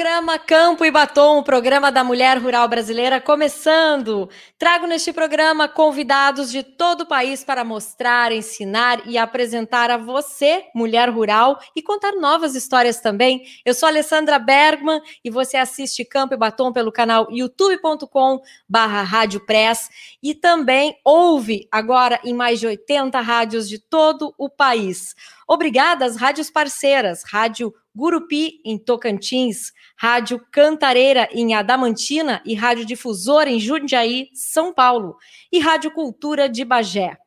programa Campo e Batom, o programa da mulher rural brasileira, começando. Trago neste programa convidados de todo o país para mostrar, ensinar e apresentar a você, mulher rural, e contar novas histórias também. Eu sou Alessandra Bergman e você assiste Campo e Batom pelo canal youtube.com barra Rádio Press e também ouve agora em mais de 80 rádios de todo o país. Obrigada às rádios parceiras, Rádio Gurupi, em Tocantins, Rádio Cantareira, em Adamantina e Rádio Difusora, em Jundiaí, São Paulo, e Rádio Cultura de Bagé.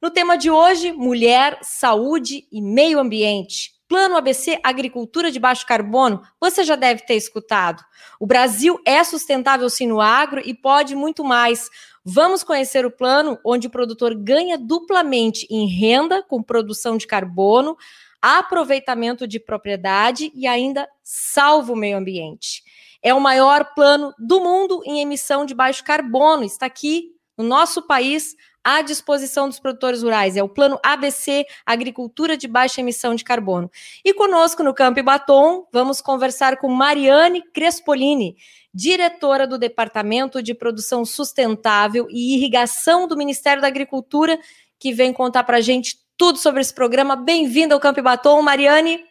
No tema de hoje, mulher, saúde e meio ambiente. Plano ABC Agricultura de Baixo Carbono, você já deve ter escutado. O Brasil é sustentável sim no agro e pode muito mais. Vamos conhecer o plano onde o produtor ganha duplamente em renda com produção de carbono, aproveitamento de propriedade e ainda salva o meio ambiente. É o maior plano do mundo em emissão de baixo carbono. Está aqui no nosso país à disposição dos produtores rurais. É o plano ABC Agricultura de Baixa Emissão de Carbono. E conosco no Campo Batom, vamos conversar com Mariane Crespolini, diretora do Departamento de Produção Sustentável e Irrigação do Ministério da Agricultura, que vem contar para a gente tudo sobre esse programa. Bem-vinda ao Campo e Batom, Mariane.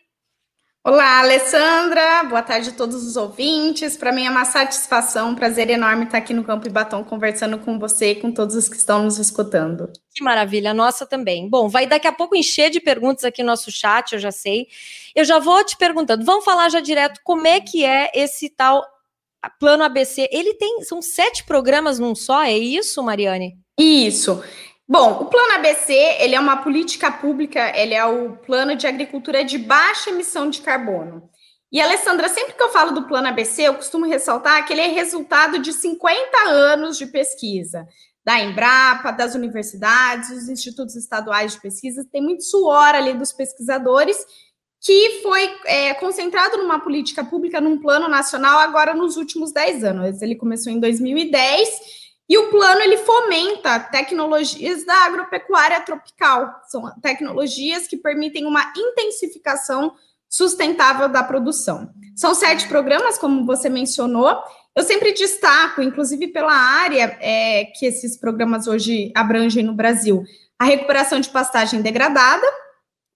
Olá, Alessandra. Boa tarde a todos os ouvintes. Para mim é uma satisfação, um prazer enorme estar aqui no Campo e Batom conversando com você e com todos os que estão nos escutando. Que maravilha, nossa também. Bom, vai daqui a pouco encher de perguntas aqui no nosso chat, eu já sei. Eu já vou te perguntando. Vamos falar já direto como é que é esse tal plano ABC. Ele tem são sete programas num só, é isso, Mariane? Isso. Bom, o Plano ABC, ele é uma política pública, ele é o plano de agricultura de baixa emissão de carbono. E, Alessandra, sempre que eu falo do Plano ABC, eu costumo ressaltar que ele é resultado de 50 anos de pesquisa, da Embrapa, das universidades, dos institutos estaduais de pesquisa, tem muito suor ali dos pesquisadores, que foi é, concentrado numa política pública, num plano nacional, agora nos últimos 10 anos. Ele começou em 2010 e o plano ele fomenta tecnologias da agropecuária tropical. São tecnologias que permitem uma intensificação sustentável da produção. São sete programas, como você mencionou. Eu sempre destaco, inclusive pela área é, que esses programas hoje abrangem no Brasil, a recuperação de pastagem degradada,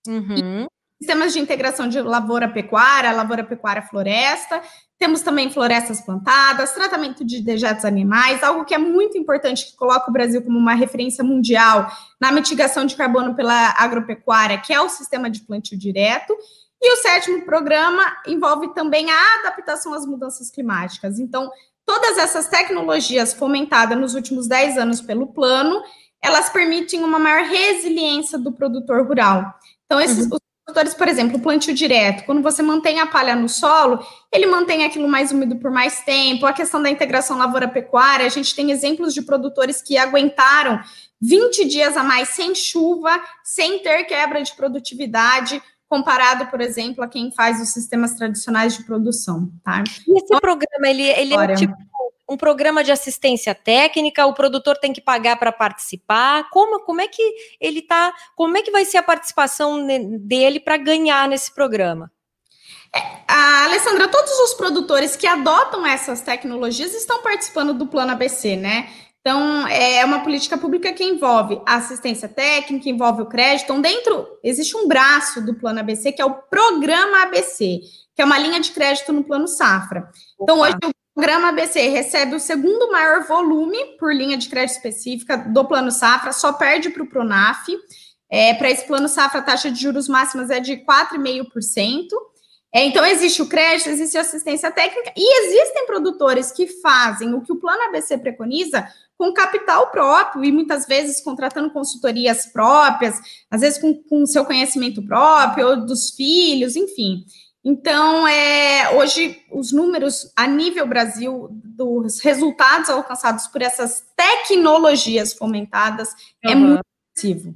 uhum. sistemas de integração de lavoura-pecuária, lavoura-pecuária-floresta, temos também florestas plantadas, tratamento de dejetos animais, algo que é muito importante, que coloca o Brasil como uma referência mundial na mitigação de carbono pela agropecuária, que é o sistema de plantio direto. E o sétimo programa envolve também a adaptação às mudanças climáticas. Então, todas essas tecnologias fomentadas nos últimos 10 anos pelo plano, elas permitem uma maior resiliência do produtor rural. Então, esses, uhum produtores, por exemplo, plantio direto, quando você mantém a palha no solo, ele mantém aquilo mais úmido por mais tempo. A questão da integração lavoura-pecuária, a gente tem exemplos de produtores que aguentaram 20 dias a mais sem chuva, sem ter quebra de produtividade, comparado, por exemplo, a quem faz os sistemas tradicionais de produção, tá? E esse então, programa, ele, ele é tipo um programa de assistência técnica, o produtor tem que pagar para participar. Como, como é que ele tá? Como é que vai ser a participação dele para ganhar nesse programa? É, a Alessandra, todos os produtores que adotam essas tecnologias estão participando do Plano ABC, né? Então, é uma política pública que envolve a assistência técnica, envolve o crédito. Então, dentro, existe um braço do Plano ABC, que é o Programa ABC, que é uma linha de crédito no Plano Safra. Então, Opa. hoje, o programa ABC recebe o segundo maior volume por linha de crédito específica do Plano Safra, só perde para o Pronaf. É, para esse Plano Safra, a taxa de juros máximas é de 4,5%. É, então, existe o crédito, existe assistência técnica e existem produtores que fazem o que o Plano ABC preconiza com capital próprio e muitas vezes contratando consultorias próprias, às vezes com o seu conhecimento próprio, ou dos filhos, enfim. Então, é, hoje, os números a nível Brasil dos resultados alcançados por essas tecnologias fomentadas uhum. é muito expressivo.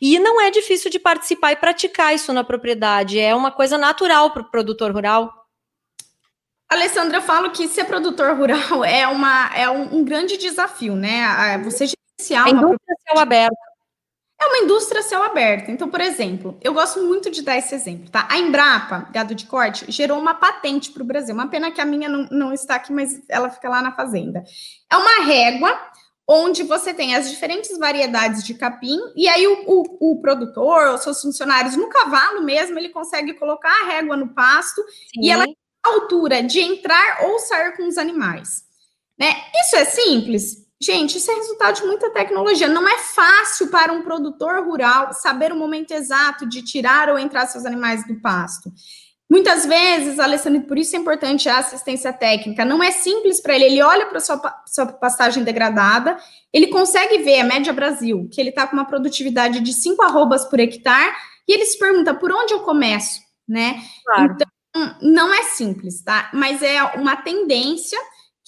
E não é difícil de participar e praticar isso na propriedade, é uma coisa natural para o produtor rural. Alessandra, eu falo que ser produtor rural é, uma, é um, um grande desafio, né? Você gerenciar a uma propriedade... aberto. É uma indústria céu aberto. Então, por exemplo, eu gosto muito de dar esse exemplo, tá? A Embrapa, gado de corte, gerou uma patente para o Brasil. Uma pena que a minha não, não está aqui, mas ela fica lá na fazenda. É uma régua onde você tem as diferentes variedades de capim, e aí o, o, o, produtor, os seus funcionários, no cavalo mesmo, ele consegue colocar a régua no pasto Sim. e ela tem a altura de entrar ou sair com os animais. Né? Isso é simples? Gente, isso é resultado de muita tecnologia. Não é fácil para um produtor rural saber o momento exato de tirar ou entrar seus animais do pasto. Muitas vezes, Alessandro, por isso é importante a assistência técnica. Não é simples para ele. Ele olha para a sua, sua pastagem degradada, ele consegue ver a média Brasil, que ele está com uma produtividade de 5 arrobas por hectare, e ele se pergunta por onde eu começo, né? Claro. Então, não é simples, tá? Mas é uma tendência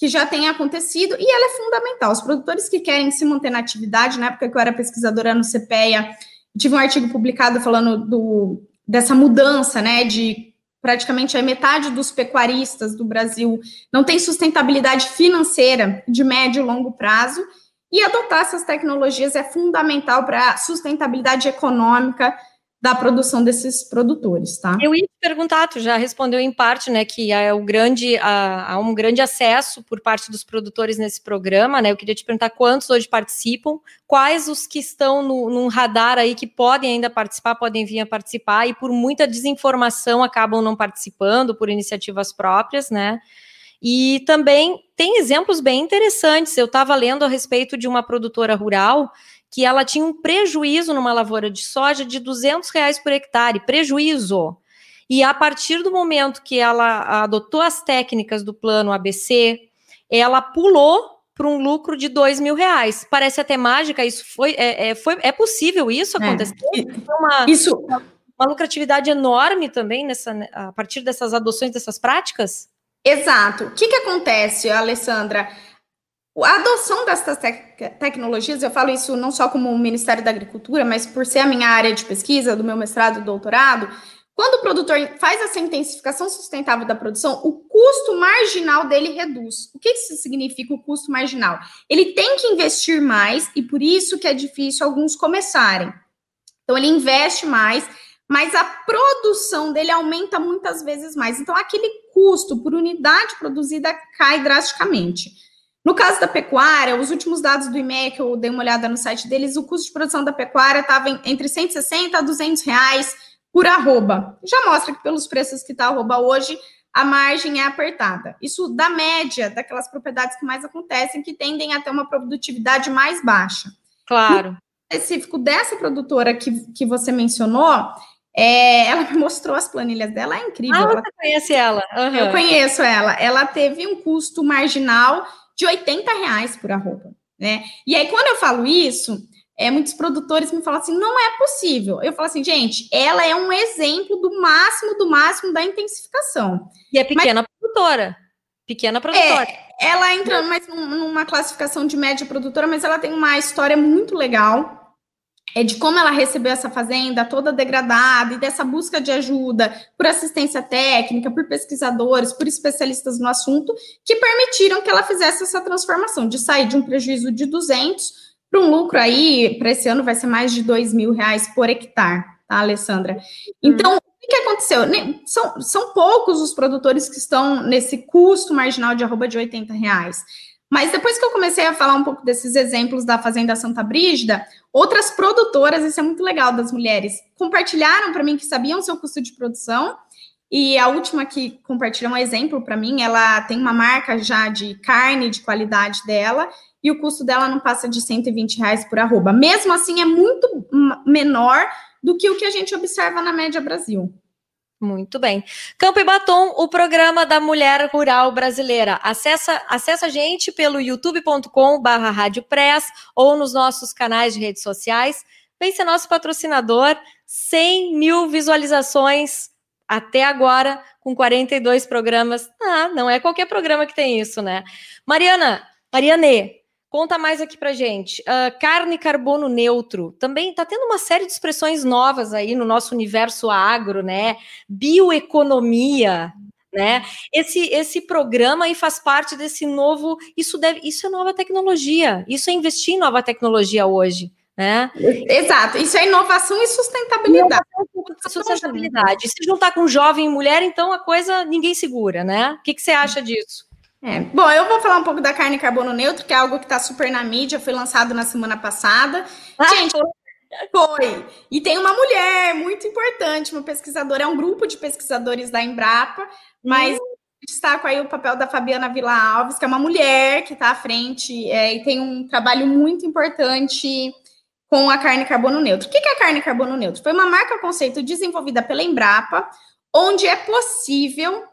que já tem acontecido e ela é fundamental. Os produtores que querem se manter na atividade, na época que eu era pesquisadora no CPEA, tive um artigo publicado falando do, dessa mudança, né, de praticamente a metade dos pecuaristas do Brasil não tem sustentabilidade financeira de médio e longo prazo, e adotar essas tecnologias é fundamental para a sustentabilidade econômica da produção desses produtores, tá? Eu ia te perguntar, tu já respondeu em parte, né, que há, o grande, há, há, um grande acesso por parte dos produtores nesse programa, né? Eu queria te perguntar quantos hoje participam, quais os que estão no, num radar aí que podem ainda participar, podem vir a participar e por muita desinformação acabam não participando por iniciativas próprias, né? E também tem exemplos bem interessantes. Eu estava lendo a respeito de uma produtora rural que ela tinha um prejuízo numa lavoura de soja de 200 reais por hectare, prejuízo. E a partir do momento que ela adotou as técnicas do plano ABC, ela pulou para um lucro de dois mil reais. Parece até mágica, isso foi, é, é foi, é possível isso é. acontecer? É. Uma, isso. Uma lucratividade enorme também nessa, a partir dessas adoções, dessas práticas? Exato. O que, que acontece, Alessandra? A adoção dessas tec tecnologias, eu falo isso não só como Ministério da Agricultura, mas por ser a minha área de pesquisa, do meu mestrado e doutorado, quando o produtor faz essa intensificação sustentável da produção, o custo marginal dele reduz. O que isso significa o custo marginal? Ele tem que investir mais e por isso que é difícil alguns começarem. Então ele investe mais, mas a produção dele aumenta muitas vezes mais. Então aquele custo por unidade produzida cai drasticamente. No caso da pecuária, os últimos dados do IMEA, que eu dei uma olhada no site deles, o custo de produção da pecuária estava entre 160 a 200 reais por arroba. Já mostra que pelos preços que está arroba hoje, a margem é apertada. Isso da média daquelas propriedades que mais acontecem, que tendem a ter uma produtividade mais baixa. Claro. No específico dessa produtora que, que você mencionou, é, ela me mostrou as planilhas dela, é incrível. Ah, você conhece ela? Uhum. Eu conheço ela. Ela teve um custo marginal de 80 reais por arroba, né? E aí, quando eu falo isso, é, muitos produtores me falam assim, não é possível. Eu falo assim, gente, ela é um exemplo do máximo, do máximo da intensificação. E é pequena Mas, produtora. Pequena produtora. É, ela entra mais numa classificação de média produtora, mas ela tem uma história muito legal é de como ela recebeu essa fazenda toda degradada e dessa busca de ajuda por assistência técnica, por pesquisadores, por especialistas no assunto, que permitiram que ela fizesse essa transformação, de sair de um prejuízo de 200 para um lucro aí, para esse ano vai ser mais de 2 mil reais por hectare, tá, Alessandra? Então, hum. o que aconteceu? São, são poucos os produtores que estão nesse custo marginal de arroba de 80 reais. Mas depois que eu comecei a falar um pouco desses exemplos da Fazenda Santa Brígida, outras produtoras, isso é muito legal das mulheres, compartilharam para mim que sabiam seu custo de produção. E a última que compartilhou um exemplo para mim, ela tem uma marca já de carne de qualidade dela, e o custo dela não passa de 120 reais por arroba. Mesmo assim, é muito menor do que o que a gente observa na média Brasil. Muito bem. Campo e Batom, o programa da mulher rural brasileira. Acessa, acessa a gente pelo youtube.com barra ou nos nossos canais de redes sociais. Vem ser nosso patrocinador. 100 mil visualizações até agora, com 42 programas. Ah, não é qualquer programa que tem isso, né? Mariana, Mariane, Conta mais aqui pra gente. Uh, carne carbono neutro. Também está tendo uma série de expressões novas aí no nosso universo agro, né? Bioeconomia, né? Esse, esse programa aí faz parte desse novo. Isso deve, isso é nova tecnologia. Isso é investir em nova tecnologia hoje. né? Exato, isso é inovação e sustentabilidade. sustentabilidade. E se juntar com jovem e mulher, então a coisa ninguém segura, né? O que, que você acha disso? É. Bom, eu vou falar um pouco da carne carbono neutro, que é algo que está super na mídia, foi lançado na semana passada. Ah, Gente, foi. E tem uma mulher muito importante, uma pesquisadora, é um grupo de pesquisadores da Embrapa, mas hum. destaco aí o papel da Fabiana Vila Alves, que é uma mulher que está à frente é, e tem um trabalho muito importante com a carne carbono neutro. O que é a carne carbono neutro? Foi uma marca conceito desenvolvida pela Embrapa, onde é possível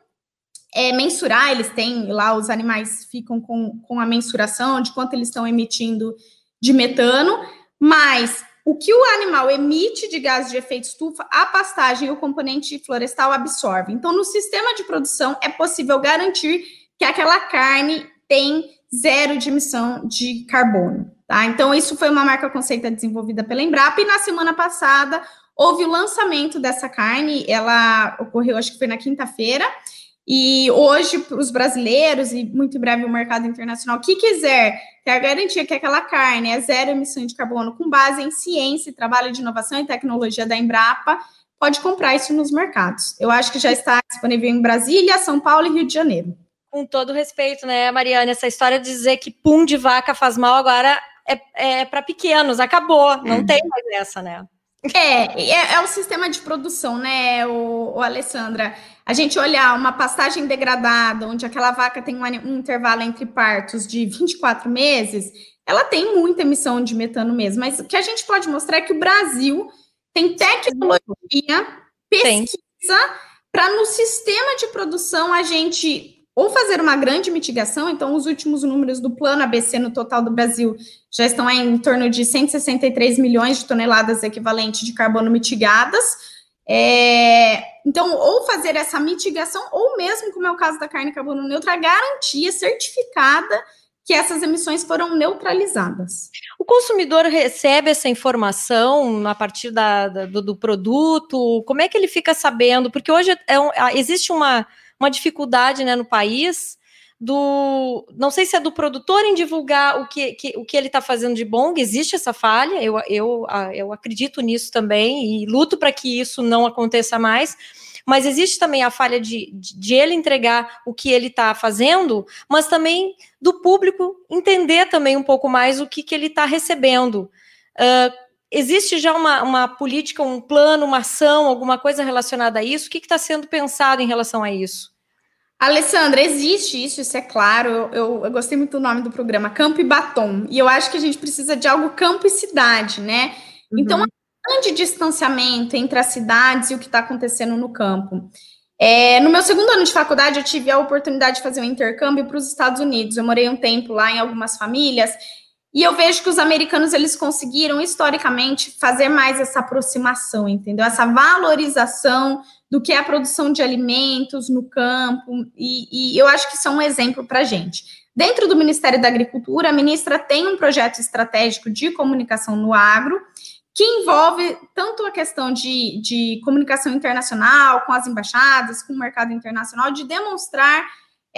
é, mensurar, eles têm lá, os animais ficam com, com a mensuração de quanto eles estão emitindo de metano, mas o que o animal emite de gás de efeito estufa, a pastagem e o componente florestal absorvem. Então, no sistema de produção, é possível garantir que aquela carne tem zero de emissão de carbono. Tá? Então, isso foi uma marca conceita desenvolvida pela Embrapa, e na semana passada houve o lançamento dessa carne, ela ocorreu, acho que foi na quinta-feira, e hoje, para os brasileiros, e muito em breve o mercado internacional, que quiser ter a garantia que aquela carne é zero emissão de carbono com base em ciência, trabalho de inovação e tecnologia da Embrapa, pode comprar isso nos mercados. Eu acho que já está disponível em Brasília, São Paulo e Rio de Janeiro. Com todo respeito, né, Mariana? Essa história de dizer que pum de vaca faz mal agora é, é para pequenos, acabou, não é. tem mais essa, né? É, é, é, o sistema de produção, né, o, o, Alessandra? A gente olhar uma pastagem degradada, onde aquela vaca tem um, um, intervalo entre partos de 24 meses, ela tem muita emissão de metano mesmo. Mas o que a gente pode mostrar é que o Brasil tem tecnologia, pesquisa, para no sistema de produção a gente ou fazer uma grande mitigação, então os últimos números do plano ABC no total do Brasil já estão em torno de 163 milhões de toneladas equivalentes de carbono mitigadas. É, então, ou fazer essa mitigação, ou mesmo, como é o caso da carne carbono neutra, garantia certificada que essas emissões foram neutralizadas. O consumidor recebe essa informação a partir da, da, do, do, produto? Como é que ele fica sabendo? Porque hoje é um, existe uma uma dificuldade né, no país do. Não sei se é do produtor em divulgar o que, que o que ele está fazendo de bom, existe essa falha, eu, eu, eu acredito nisso também e luto para que isso não aconteça mais. Mas existe também a falha de, de, ele entregar o que ele está fazendo, mas também do público entender também um pouco mais o que, que ele está recebendo. Uh, existe já uma, uma, política, um plano, uma ação, alguma coisa relacionada a isso? O que está sendo pensado em relação a isso? Alessandra, existe isso, isso é claro. Eu, eu, eu, gostei muito do nome do programa, Campo e Batom. E eu acho que a gente precisa de algo campo e cidade, né? Uhum. Então, um grande distanciamento entre as cidades e o que está acontecendo no campo. É, no meu segundo ano de faculdade, eu tive a oportunidade de fazer um intercâmbio para os Estados Unidos. Eu morei um tempo lá em algumas famílias e eu vejo que os americanos eles conseguiram historicamente fazer mais essa aproximação, entendeu? Essa valorização do que é a produção de alimentos no campo, e, e eu acho que isso é um exemplo para a gente. Dentro do Ministério da Agricultura, a ministra tem um projeto estratégico de comunicação no agro, que envolve tanto a questão de, de comunicação internacional, com as embaixadas, com o mercado internacional, de demonstrar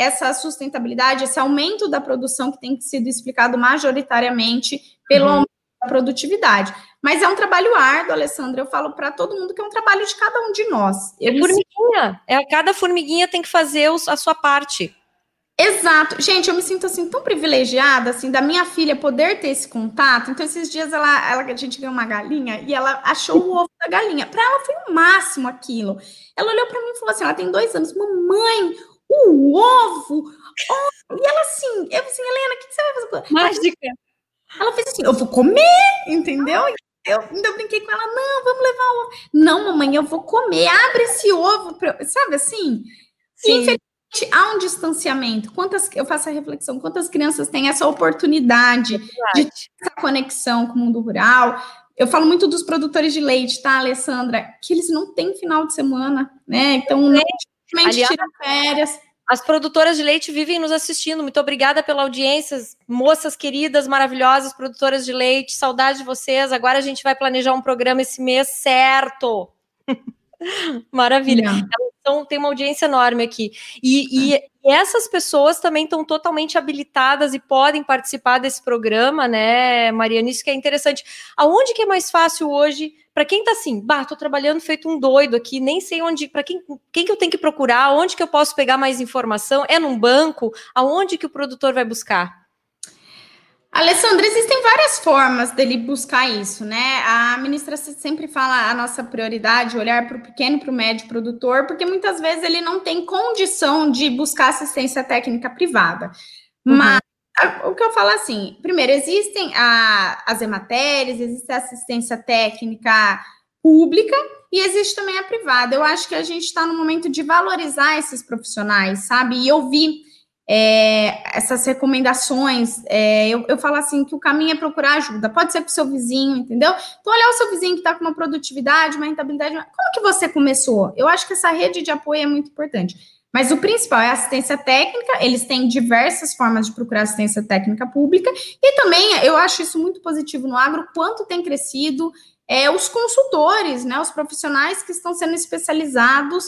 essa sustentabilidade, esse aumento da produção que tem sido explicado majoritariamente pelo uhum. aumento da produtividade. Mas é um trabalho árduo, Alessandra. Eu falo para todo mundo que é um trabalho de cada um de nós. É formiguinha. É, cada formiguinha tem que fazer a sua parte. Exato. Gente, eu me sinto assim tão privilegiada assim da minha filha poder ter esse contato. Então esses dias ela, ela a gente ganhou uma galinha e ela achou o ovo da galinha. Para ela foi o máximo aquilo. Ela olhou para mim e falou assim: ela tem dois anos, mamãe, o ovo. Oh! E ela assim, eu assim, Helena, o que você vai fazer? Mágica. Ela fez assim, eu vou comer, entendeu? Eu ainda brinquei com ela, não, vamos levar o ovo. Não, mamãe, eu vou comer, abre esse ovo, pra... sabe assim? Sim. Infelizmente, há um distanciamento. Quantas, eu faço a reflexão, quantas crianças têm essa oportunidade de ter essa conexão com o mundo rural? Eu falo muito dos produtores de leite, tá, Alessandra? Que eles não têm final de semana, né? Então, não Aliás, tira férias. As produtoras de leite vivem nos assistindo. Muito obrigada pela audiência, moças queridas, maravilhosas, produtoras de leite. Saudade de vocês. Agora a gente vai planejar um programa esse mês certo. Maravilha. Então, tem uma audiência enorme aqui. E, e, E essas pessoas também estão totalmente habilitadas e podem participar desse programa, né, Mariana? Isso que é interessante. Aonde que é mais fácil hoje, para quem está assim, bah, tô trabalhando feito um doido aqui, nem sei onde, para quem, quem que eu tenho que procurar, onde que eu posso pegar mais informação? É num banco? Aonde que o produtor vai buscar? Alessandra, existem várias formas dele buscar isso, né? A ministra sempre fala a nossa prioridade, olhar para o pequeno, para o médio produtor, porque muitas vezes ele não tem condição de buscar assistência técnica privada. Uhum. Mas o que eu falo assim, primeiro, existem a, as ematérias, existe a assistência técnica pública e existe também a privada. Eu acho que a gente está no momento de valorizar esses profissionais, sabe? E eu vi é, essas recomendações, é, eu, eu falo assim que o caminho é procurar ajuda, pode ser com o seu vizinho, entendeu? Então, olhar o seu vizinho que está com uma produtividade, uma rentabilidade, como que você começou? Eu acho que essa rede de apoio é muito importante. Mas o principal é assistência técnica, eles têm diversas formas de procurar assistência técnica pública, e também eu acho isso muito positivo no agro, quanto tem crescido é, os consultores, né, os profissionais que estão sendo especializados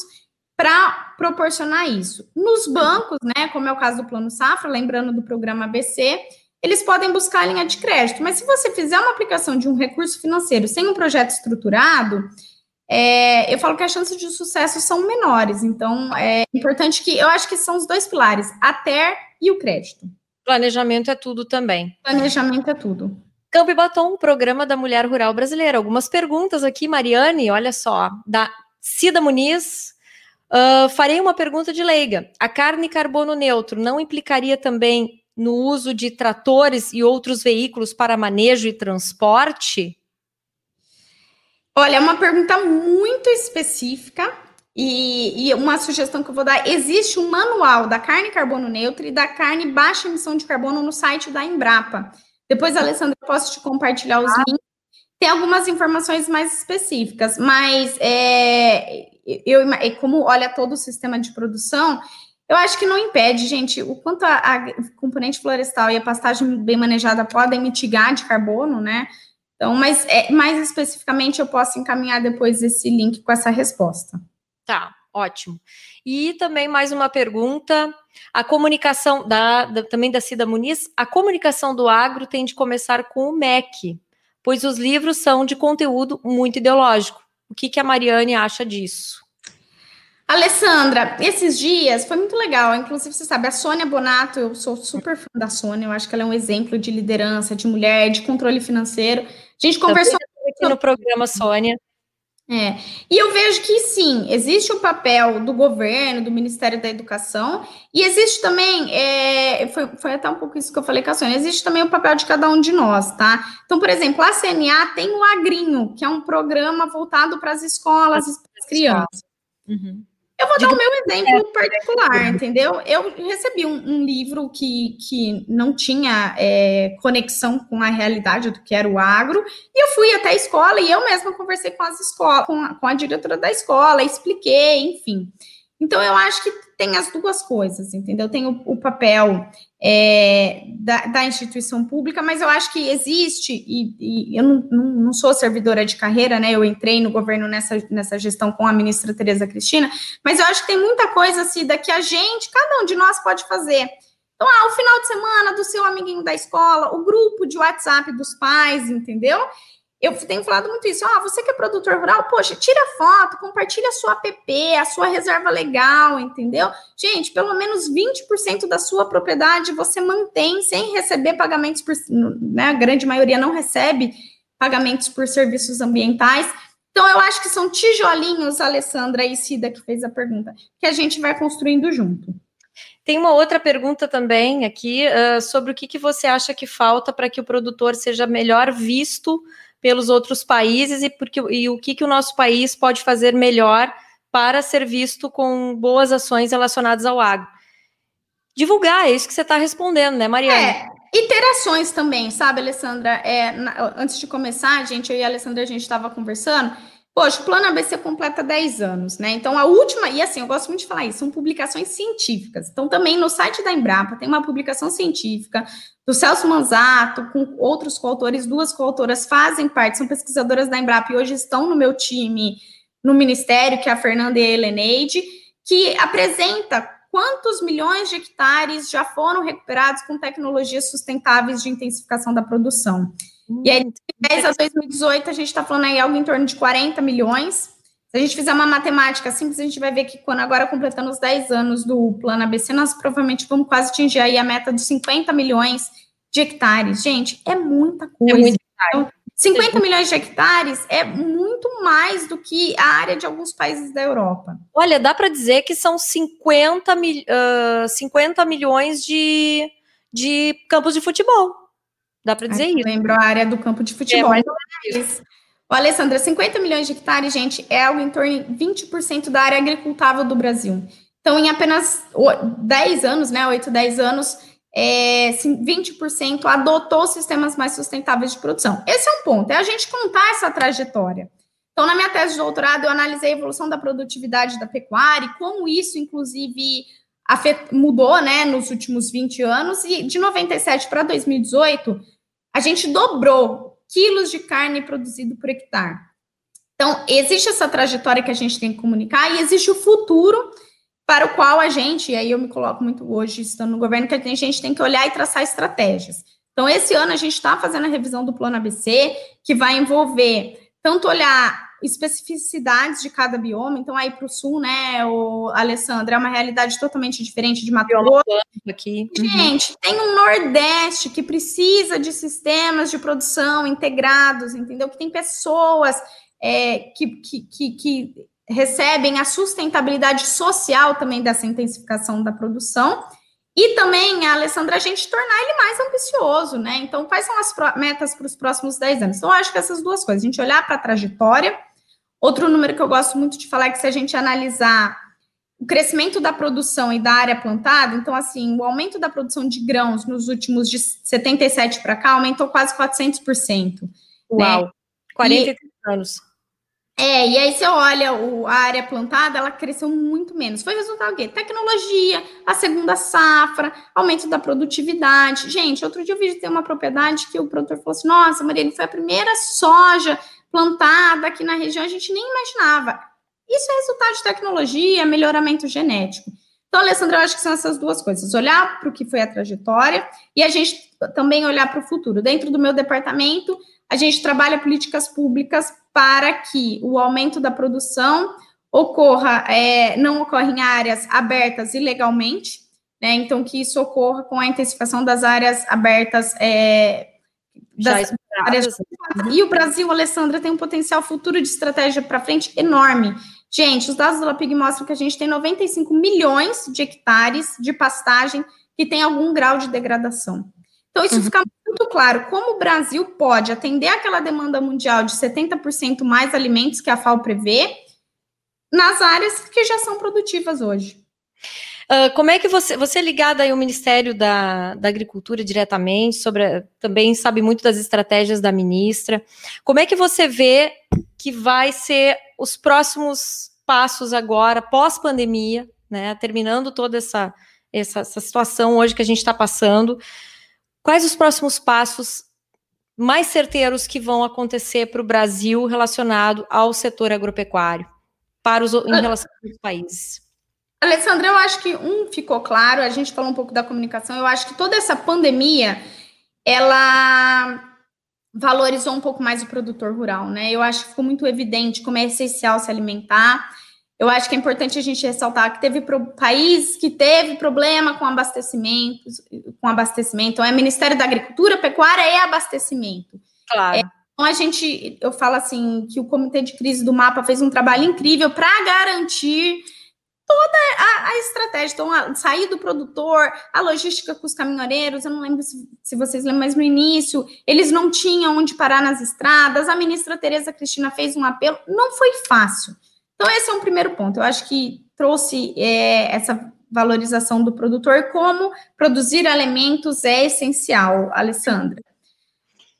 para proporcionar isso. Nos bancos, né, como é o caso do Plano Safra, lembrando do programa ABC, eles podem buscar a linha de crédito, mas se você fizer uma aplicação de um recurso financeiro sem um projeto estruturado, é, eu falo que as chances de sucesso são menores. Então, é importante que eu acho que são os dois pilares, a TER e o crédito. Planejamento é tudo também. Planejamento é tudo. Campo e Batom, programa da Mulher Rural Brasileira. Algumas perguntas aqui, Mariane, olha só, da Cida Muniz, Uh, farei uma pergunta de leiga. A carne carbono neutro não implicaria também no uso de tratores e outros veículos para manejo e transporte? Olha, é uma pergunta muito específica e, e, uma sugestão que eu vou dar: existe um manual da carne carbono neutro e da carne baixa emissão de carbono no site da Embrapa. Depois, Alessandra, eu posso te compartilhar os ah. links. Tem algumas informações mais específicas, mas é, eu, como olha todo o sistema de produção, eu acho que não impede, gente, o quanto a, a, componente florestal e a pastagem bem manejada podem mitigar de carbono, né? Então, mas é, mais especificamente eu posso encaminhar depois esse link com essa resposta. Tá, ótimo. E também mais uma pergunta: a comunicação da, da também da Cida Muniz, a comunicação do agro tem de começar com o MEC, pois os livros são de conteúdo muito ideológico. O que, que a Mariane acha disso? Alessandra, esses dias foi muito legal. Inclusive, você sabe, a Sônia Bonato, eu sou super fã da Sônia, eu acho que ela é um exemplo de liderança, de mulher, de controle financeiro. A gente conversou aqui no programa, Sônia. É. E eu vejo que sim, existe o papel do governo, do Ministério da Educação, e existe também, é, foi, foi até um pouco isso que eu falei com a Sônia, existe também o papel de cada um de nós, tá? Então, por exemplo, a CNA tem o Agrinho, que é um programa voltado para as escolas e para as crianças. Uhum. Eu vou dar o meu exemplo particular, entendeu? Eu recebi um, um livro que, que não tinha é, conexão com a realidade do que era o agro, e eu fui até a escola e eu mesma conversei com as escolas, com a, com a diretora da escola, expliquei, enfim. Então, eu acho que tem as duas coisas, entendeu? Tem o, o papel é, da, da, instituição pública, mas eu acho que existe, e, e eu não, não, não, sou servidora de carreira, né? Eu entrei no governo nessa, nessa gestão com a ministra Tereza Cristina, mas eu acho que tem muita coisa, assim, que a gente, cada um de nós pode fazer. Então, ah, o final de semana do seu amiguinho da escola, o grupo de WhatsApp dos pais, entendeu? Eu tenho falado muito isso. Ah, você que é produtor rural, poxa, tira foto, compartilha a sua app, a sua reserva legal, entendeu? Gente, pelo menos 20% da sua propriedade você mantém sem receber pagamentos por. Né, a grande maioria não recebe pagamentos por serviços ambientais. Então, eu acho que são tijolinhos, Alessandra e Cida, que fez a pergunta, que a gente vai construindo junto. Tem uma outra pergunta também aqui uh, sobre o que, que você acha que falta para que o produtor seja melhor visto pelos outros países e, porque, e o que, que o nosso país pode fazer melhor para ser visto com boas ações relacionadas ao agro. Divulgar, é isso que você está respondendo, né, Mariana? É, iterações também, sabe, Alessandra? É, na, antes de começar, gente, eu e a Alessandra, a gente estava conversando, Poxa, o Plano ABC completa 10 anos, né? Então, a última, e assim, eu gosto muito de falar isso, são publicações científicas. Então, também no site da Embrapa tem uma publicação científica do Celso Manzato, com outros coautores, duas coautoras fazem parte, são pesquisadoras da Embrapa e hoje estão no meu time no Ministério, que é a Fernanda e a Heleneide, que apresenta quantos milhões de hectares já foram recuperados com tecnologias sustentáveis de intensificação da produção. E aí, de 2010 a 2018, a gente está falando aí algo em torno de 40 milhões. Se a gente fizer uma matemática simples, a gente vai ver que quando agora completando os 10 anos do plano ABC, nós provavelmente vamos quase atingir aí a meta dos 50 milhões de hectares. Gente, é muita coisa. É muito então, 50 milhões de hectares é muito mais do que a área de alguns países da Europa. Olha, dá para dizer que são 50, mil, uh, 50 milhões de, de campos de futebol. Dá para dizer Ai, isso. Lembro a área do campo de futebol. É, mas... Alessandra, 50 milhões de hectares, gente, é algo em torno de 20% da área agricultável do Brasil. Então, em apenas 10 anos, né, 8, 10 anos, é, 20% adotou sistemas mais sustentáveis de produção. Esse é um ponto, é a gente contar essa trajetória. Então, na minha tese de doutorado, eu analisei a evolução da produtividade da pecuária e como isso, inclusive, mudou né, nos últimos 20 anos, e de 97 para 2018, a gente dobrou quilos de carne produzido por hectare. Então, existe essa trajetória que a gente tem que comunicar e existe o futuro para o qual a gente, e aí eu me coloco muito hoje, estando no governo, que a gente tem que olhar e traçar estratégias. Então, esse ano a gente está fazendo a revisão do plano ABC, que vai envolver tanto olhar especificidades de cada bioma. Então, aí para o sul, né, o Alessandra, é uma realidade totalmente diferente de Mato Grosso. Aqui. Uhum. Gente, tem um Nordeste que precisa de sistemas de produção integrados, entendeu? Que tem pessoas é, que, que, que, que recebem a sustentabilidade social também dessa intensificação da produção. E também, a Alessandra, a gente tornar ele mais ambicioso, né? Então, quais são as metas para os próximos 10 anos? Então, acho que essas duas coisas, a gente olhar para a trajetória. Outro número que eu gosto muito de falar é que se a gente analisar o crescimento da produção e da área plantada, então, assim, o aumento da produção de grãos nos últimos de 77 para cá aumentou quase 400%. Né? Uau! Né? 43 anos. É, e aí você olha o, a área plantada, ela cresceu muito menos. Foi resultado do quê? Tecnologia, a segunda safra, aumento da produtividade. Gente, outro dia eu vi ter uma propriedade que o produtor falou assim: nossa, Maria, foi a primeira soja plantada aqui na região, a gente nem imaginava. Isso é resultado de tecnologia, melhoramento genético. Então, Alessandra, eu acho que são essas duas coisas: olhar para o que foi a trajetória e a gente também olhar para o futuro. Dentro do meu departamento, a gente trabalha políticas públicas para que o aumento da produção ocorra, é, não ocorra em áreas abertas ilegalmente, né? Então, que isso ocorra com a intensificação das áreas abertas. É, das áreas, e o Brasil, Alessandra, tem um potencial futuro de estratégia para frente enorme. Gente, os dados do LAPIG mostram que a gente tem 95 milhões de hectares de pastagem que tem algum grau de degradação. Então, isso uhum. fica muito claro como o Brasil pode atender aquela demanda mundial de 70% mais alimentos que a FAO prevê nas áreas que já são produtivas hoje. Uh, como é que você, você é ligada aí ao Ministério da, da Agricultura diretamente, sobre, também sabe muito das estratégias da ministra. Como é que você vê que vai ser os próximos passos agora, pós-pandemia, né, terminando toda essa, essa, essa situação hoje que a gente está passando, Quais os próximos passos mais certeiros que vão acontecer para o Brasil relacionado ao setor agropecuário, para os, em relação aos países? Alessandra, eu acho que um ficou claro, a gente falou um pouco da comunicação, eu acho que toda essa pandemia, ela valorizou um pouco mais o produtor rural, né? Eu acho que ficou muito evidente como é essencial se alimentar, eu acho que é importante a gente ressaltar que teve pro, país que teve problema com abastecimento, com abastecimento, então é Ministério da Agricultura, Pecuária e Abastecimento. Claro. É, então a gente, eu falo assim, que o Comitê de Crise do Mapa fez um trabalho incrível para garantir toda a, a, estratégia. Então, a, sair do produtor, a logística com os caminhoneiros, eu não lembro se, se, vocês lembram, mas no início eles não tinham onde parar nas estradas. A ministra Tereza Cristina fez um apelo, não foi fácil. Então, esse é um primeiro ponto. Eu acho que trouxe é, essa valorização do produtor, como produzir alimentos é essencial, Alessandra.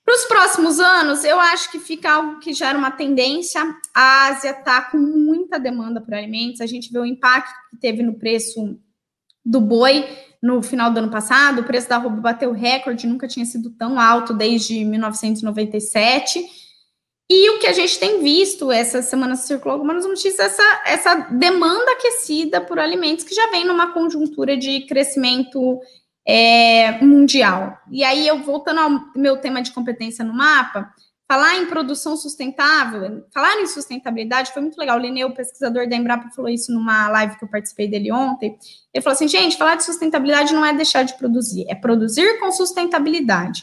Para os próximos anos, eu acho que fica algo que já era uma tendência. A Ásia está com muita demanda por alimentos. A gente vê o impacto que teve no preço do boi no final do ano passado. O preço da arroba bateu recorde, nunca tinha sido tão alto desde 1997. E o que a gente tem visto, essa semana circulou algumas notícias, essa, essa demanda aquecida por alimentos que já vem numa conjuntura de crescimento é, mundial. E aí, eu voltando ao meu tema de competência no mapa, falar em produção sustentável, falar em sustentabilidade foi muito legal. O Lineu, pesquisador da Embrapa, falou isso numa live que eu participei dele ontem. Ele falou assim: gente, falar de sustentabilidade não é deixar de produzir, é produzir com sustentabilidade.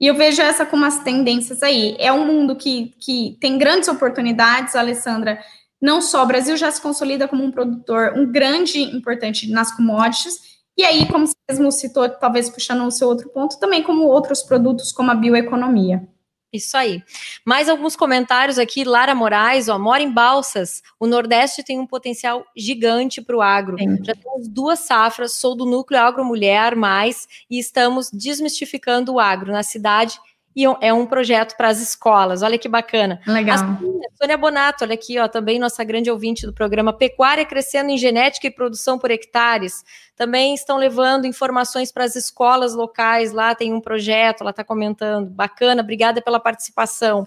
E eu vejo essa como as tendências aí. É um mundo que, que tem grandes oportunidades, Alessandra. Não só o Brasil já se consolida como um produtor, um grande importante nas commodities, e aí, como você mesmo citou, talvez puxando o seu outro ponto, também como outros produtos, como a bioeconomia. Isso aí. Mais alguns comentários aqui. Lara Moraes, ó, mora em Balsas. O Nordeste tem um potencial gigante para o agro. Sim. Já temos duas safras, sou do núcleo Agro Mulher Mais e estamos desmistificando o agro na cidade e é um projeto para as escolas. Olha que bacana. Legal. A Sônia Bonato, olha aqui, ó, também nossa grande ouvinte do programa Pecuária crescendo em genética e produção por hectares. Também estão levando informações para as escolas locais. Lá tem um projeto, ela está comentando. Bacana, obrigada pela participação.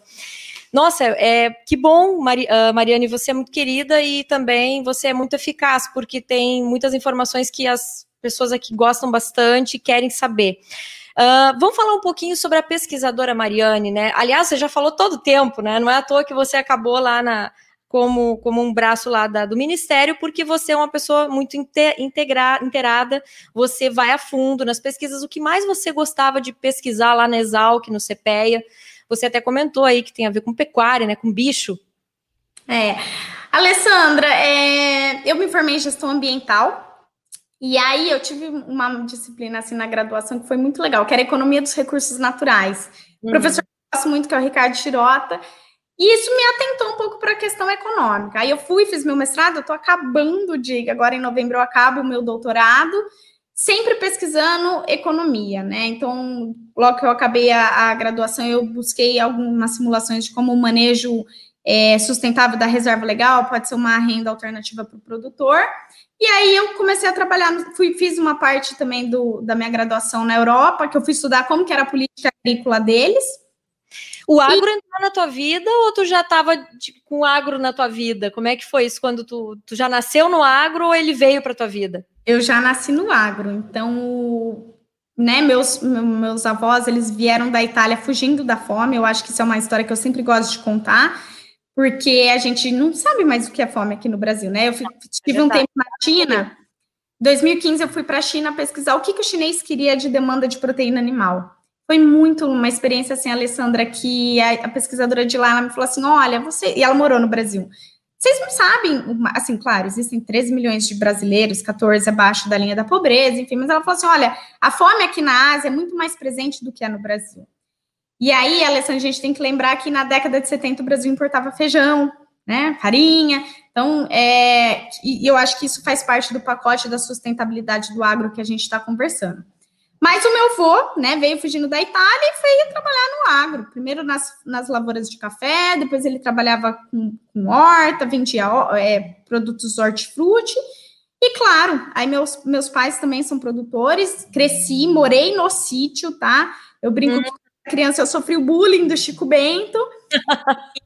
Nossa, é que bom, Mari, uh, Mariane, você é muito querida e também você é muito eficaz, porque tem muitas informações que as pessoas aqui gostam bastante e querem saber. Uh, vamos falar um pouquinho sobre a pesquisadora Mariane, né? Aliás, você já falou todo o tempo, né? Não é à toa que você acabou lá na, como, como um braço lá da, do Ministério, porque você é uma pessoa muito inteirada, você vai a fundo nas pesquisas. O que mais você gostava de pesquisar lá na Exalc, no CPEA? Você até comentou aí que tem a ver com pecuária, né? Com bicho. É. Alessandra, é, eu me formei em gestão ambiental e aí eu tive uma disciplina assim na graduação que foi muito legal, que era economia dos recursos naturais. O uhum. professor que eu gosto muito, que é o Ricardo Chirota, e isso me atentou um pouco para a questão econômica. Aí eu fui, fiz meu mestrado, eu estou acabando de, agora em novembro eu acabo o meu doutorado, sempre pesquisando economia, né? Então, logo que eu acabei a, a graduação, eu busquei algumas simulações de como o manejo é, sustentável da reserva legal pode ser uma renda alternativa para o produtor. E aí eu comecei a trabalhar, fui, fiz uma parte também do, da minha graduação na Europa, que eu fui estudar como que era a política agrícola deles. O agro e... entrou na tua vida ou tu já estava com o agro na tua vida? Como é que foi isso quando tu, tu já nasceu no agro ou ele veio para tua vida? Eu já nasci no agro, então, né, meus, meus avós, eles vieram da Itália fugindo da fome, eu acho que isso é uma história que eu sempre gosto de contar, porque a gente não sabe mais o que é fome aqui no Brasil, né? Eu fui, tive um tempo na China. Em 2015 eu fui para a China pesquisar o que, que o chinês queria de demanda de proteína animal. Foi muito uma experiência assim, Alessandra, que a, a pesquisadora de lá ela me falou assim: olha, você. E ela morou no Brasil. Vocês não sabem, assim, claro, existem 13 milhões de brasileiros, 14 abaixo da linha da pobreza, enfim, mas ela falou assim: olha, a fome aqui na Ásia é muito mais presente do que é no Brasil. E aí, Alessandra, a gente tem que lembrar que na década de 70 o Brasil importava feijão, né, farinha. Então, é, e eu acho que isso faz parte do pacote da sustentabilidade do agro que a gente está conversando. Mas o meu avô, né, veio fugindo da Itália e foi trabalhar no agro. Primeiro nas, nas lavouras de café, depois ele trabalhava com, com horta, vendia é, produtos hortifruti. E claro, aí meus, meus pais também são produtores, cresci, morei no sítio, tá? Eu brinco hum criança eu sofri o bullying do Chico Bento.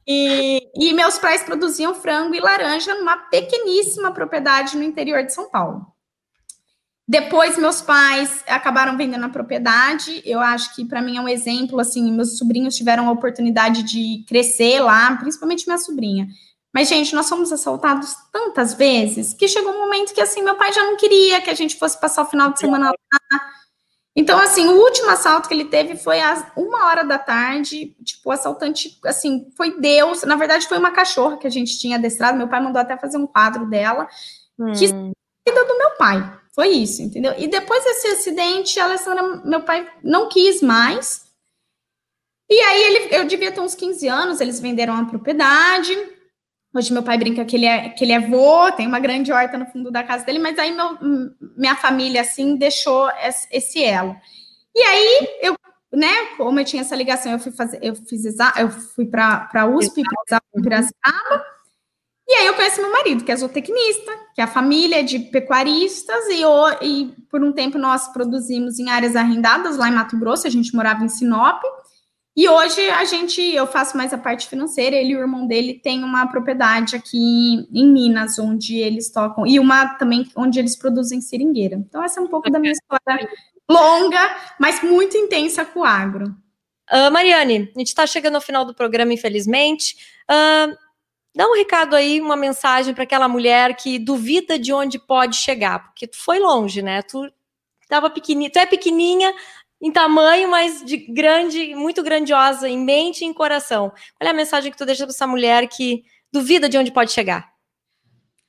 e, e, meus pais produziam frango e laranja numa pequeníssima propriedade no interior de São Paulo. Depois, meus pais acabaram vendendo a propriedade. Eu acho que, para mim, é um exemplo. Assim, meus sobrinhos tiveram a oportunidade de crescer lá, principalmente minha sobrinha. Mas, gente, nós fomos assaltados tantas vezes que chegou um momento que, assim, meu pai já não queria que a gente fosse passar o final de semana lá então, assim, o último assalto que ele teve foi às uma hora da tarde. Tipo, o assaltante, assim, foi Deus. Na verdade, foi uma cachorra que a gente tinha adestrado. Meu pai mandou até fazer um quadro dela. Hum. Que vida do meu pai. Foi isso, entendeu? E depois desse acidente, a Alessandra, meu pai não quis mais. E aí ele, eu devia ter uns 15 anos, eles venderam a propriedade. Hoje meu pai brinca que ele é que ele é vô, tem uma grande horta no fundo da casa dele, mas aí meu, minha família assim deixou esse elo. E aí eu, né, como eu tinha essa ligação, eu fui fazer, eu fiz eu fui para para USP, para Piracicaba. E aí eu conheci meu marido, que é zootecnista, que é a família de pecuaristas, e, eu, e por um tempo nós produzimos em áreas arrendadas lá em Mato Grosso, a gente morava em Sinop. E hoje a gente, eu faço mais a parte financeira, ele e o irmão dele tem uma propriedade aqui em Minas, onde eles tocam, e uma também onde eles produzem seringueira. Então, essa é um pouco da minha história longa, mas muito intensa com o agro. Uh, Mariane, a gente está chegando ao final do programa, infelizmente. Uh, dá um recado aí, uma mensagem para aquela mulher que duvida de onde pode chegar, porque tu foi longe, né? Tu tava pequenininha, tu é pequenininha em tamanho, mas de grande, muito grandiosa em mente e em coração. É a mensagem que tu deixa para essa mulher que duvida de onde pode chegar?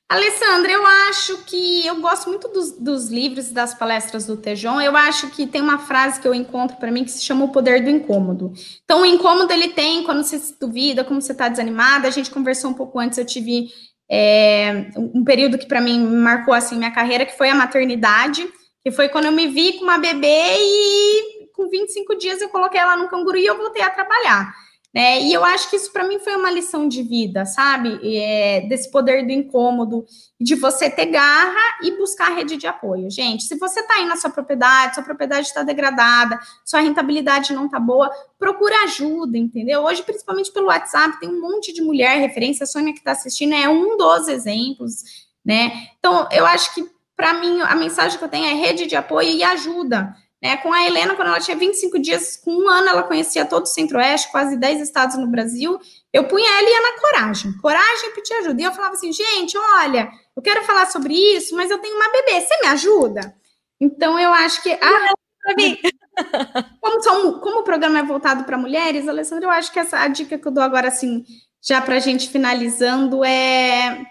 Alessandra, eu acho que eu gosto muito dos, dos livros e das palestras do Tejon. Eu acho que tem uma frase que eu encontro para mim que se chama o poder do incômodo. Então, o incômodo ele tem quando você se duvida, como você está desanimada. A gente conversou um pouco antes, eu tive é, um período que para mim marcou assim minha carreira, que foi a maternidade, que foi quando eu me vi com uma bebê e com 25 dias eu coloquei ela no canguru e eu voltei a trabalhar. Né? E eu acho que isso para mim foi uma lição de vida, sabe? É, desse poder do incômodo, de você ter garra e buscar rede de apoio. Gente, se você está aí na sua propriedade, sua propriedade está degradada, sua rentabilidade não está boa, procura ajuda, entendeu? Hoje, principalmente pelo WhatsApp, tem um monte de mulher, referência, a Sônia que está assistindo é um dos exemplos, né? Então, eu acho que para mim a mensagem que eu tenho é rede de apoio e ajuda. Né? Com a Helena, quando ela tinha 25 dias, com um ano, ela conhecia todo o Centro-Oeste, quase 10 estados no Brasil. Eu punha ela e ia na coragem. Coragem pedir ajuda. E eu falava assim, gente, olha, eu quero falar sobre isso, mas eu tenho uma bebê, você me ajuda? Então, eu acho que. Ah, como, são, como o programa é voltado para mulheres, Alessandra, eu acho que essa a dica que eu dou agora, assim, já para a gente finalizando, é,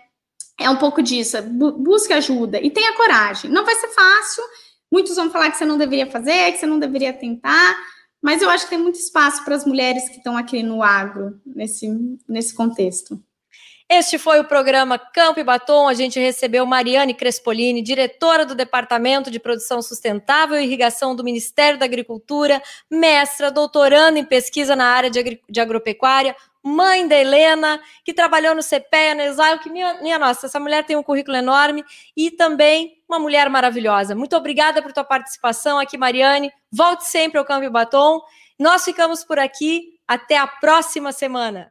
é um pouco disso. É busque ajuda e tenha coragem. Não vai ser fácil Muitos vão falar que você não deveria fazer, que você não deveria tentar, mas eu acho que tem muito espaço para as mulheres que estão aqui no agro, nesse, nesse contexto. Este foi o programa Campo e Batom. A gente recebeu Mariane Crespolini, diretora do Departamento de Produção Sustentável e Irrigação do Ministério da Agricultura, mestra, doutorando em pesquisa na área de, agri de agropecuária, mãe da Helena, que trabalhou no CPEA, no Exile, que minha, minha nossa, essa mulher tem um currículo enorme e também uma mulher maravilhosa. Muito obrigada por tua participação aqui, Mariane. Volte sempre ao Câmbio Batom. Nós ficamos por aqui. Até a próxima semana.